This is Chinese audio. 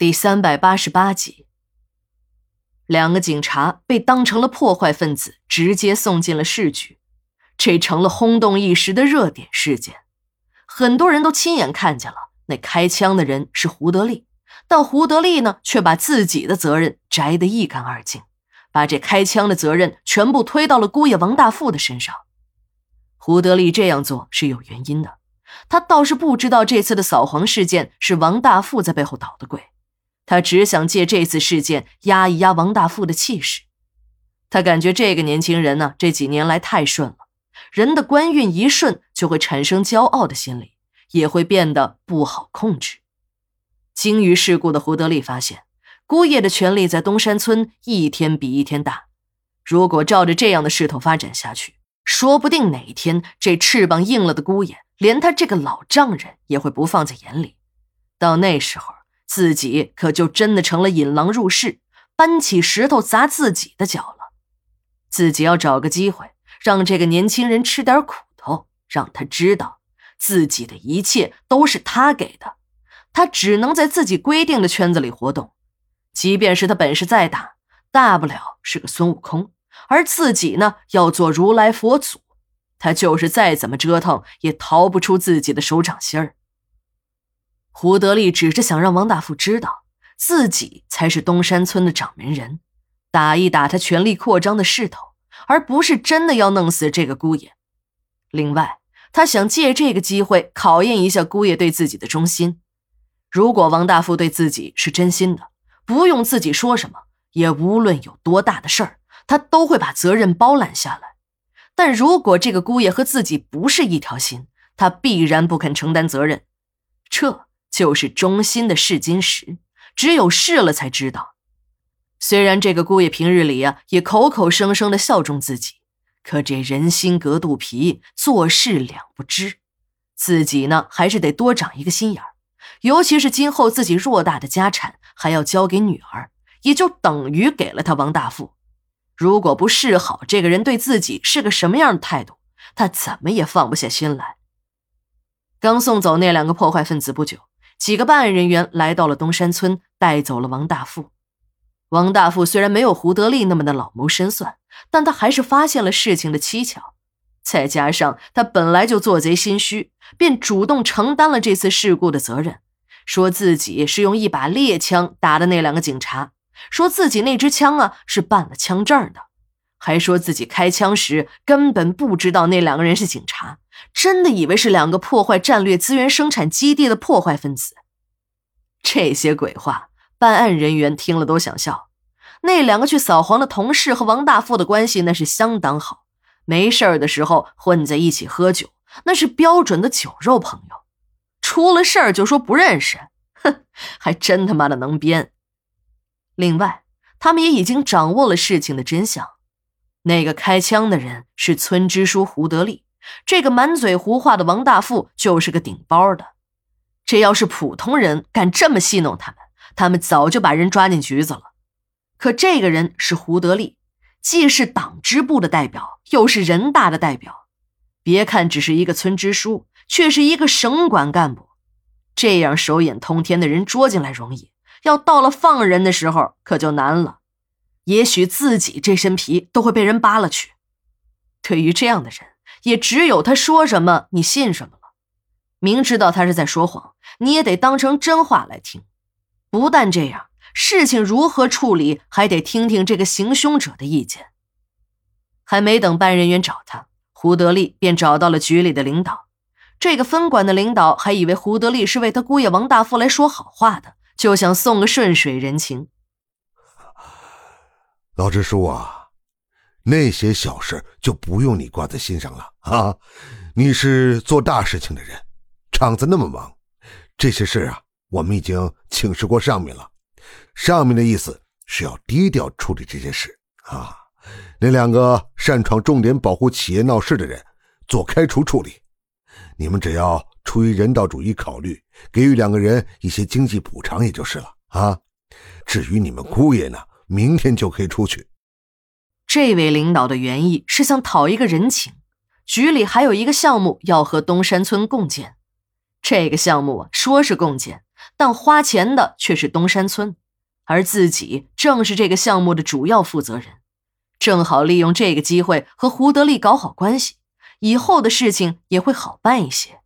第三百八十八集，两个警察被当成了破坏分子，直接送进了市局，这成了轰动一时的热点事件。很多人都亲眼看见了，那开枪的人是胡德利，但胡德利呢，却把自己的责任摘得一干二净，把这开枪的责任全部推到了姑爷王大富的身上。胡德利这样做是有原因的，他倒是不知道这次的扫黄事件是王大富在背后捣的鬼。他只想借这次事件压一压王大富的气势。他感觉这个年轻人呢，这几年来太顺了。人的官运一顺，就会产生骄傲的心理，也会变得不好控制。精于世故的胡德利发现，姑爷的权力在东山村一天比一天大。如果照着这样的势头发展下去，说不定哪一天这翅膀硬了的姑爷，连他这个老丈人也会不放在眼里。到那时候。自己可就真的成了引狼入室，搬起石头砸自己的脚了。自己要找个机会，让这个年轻人吃点苦头，让他知道自己的一切都是他给的，他只能在自己规定的圈子里活动。即便是他本事再大，大不了是个孙悟空，而自己呢，要做如来佛祖，他就是再怎么折腾，也逃不出自己的手掌心儿。胡德利只是想让王大富知道，自己才是东山村的掌门人，打一打他权力扩张的势头，而不是真的要弄死这个姑爷。另外，他想借这个机会考验一下姑爷对自己的忠心。如果王大富对自己是真心的，不用自己说什么，也无论有多大的事儿，他都会把责任包揽下来。但如果这个姑爷和自己不是一条心，他必然不肯承担责任。就是忠心的试金石，只有试了才知道。虽然这个姑爷平日里呀也口口声声的效忠自己，可这人心隔肚皮，做事两不知，自己呢还是得多长一个心眼儿。尤其是今后自己偌大的家产还要交给女儿，也就等于给了他王大富。如果不试好这个人对自己是个什么样的态度，他怎么也放不下心来。刚送走那两个破坏分子不久。几个办案人员来到了东山村，带走了王大富。王大富虽然没有胡德利那么的老谋深算，但他还是发现了事情的蹊跷。再加上他本来就做贼心虚，便主动承担了这次事故的责任，说自己是用一把猎枪打的那两个警察，说自己那支枪啊是办了枪证的，还说自己开枪时根本不知道那两个人是警察。真的以为是两个破坏战略资源生产基地的破坏分子，这些鬼话，办案人员听了都想笑。那两个去扫黄的同事和王大富的关系那是相当好，没事儿的时候混在一起喝酒，那是标准的酒肉朋友。出了事儿就说不认识，哼，还真他妈的能编。另外，他们也已经掌握了事情的真相，那个开枪的人是村支书胡德利。这个满嘴胡话的王大富就是个顶包的，这要是普通人敢这么戏弄他们，他们早就把人抓进局子了。可这个人是胡德利，既是党支部的代表，又是人大的代表。别看只是一个村支书，却是一个省管干部。这样手眼通天的人捉进来容易，要到了放人的时候可就难了。也许自己这身皮都会被人扒了去。对于这样的人。也只有他说什么你信什么了，明知道他是在说谎，你也得当成真话来听。不但这样，事情如何处理还得听听这个行凶者的意见。还没等办案人员找他，胡德利便找到了局里的领导。这个分管的领导还以为胡德利是为他姑爷王大富来说好话的，就想送个顺水人情。老支书啊。那些小事就不用你挂在心上了啊！你是做大事情的人，厂子那么忙，这些事啊，我们已经请示过上面了。上面的意思是要低调处理这些事啊。那两个擅闯重点保护企业闹事的人，做开除处理。你们只要出于人道主义考虑，给予两个人一些经济补偿，也就是了啊。至于你们姑爷呢，明天就可以出去。这位领导的原意是想讨一个人情，局里还有一个项目要和东山村共建。这个项目啊，说是共建，但花钱的却是东山村，而自己正是这个项目的主要负责人，正好利用这个机会和胡德利搞好关系，以后的事情也会好办一些。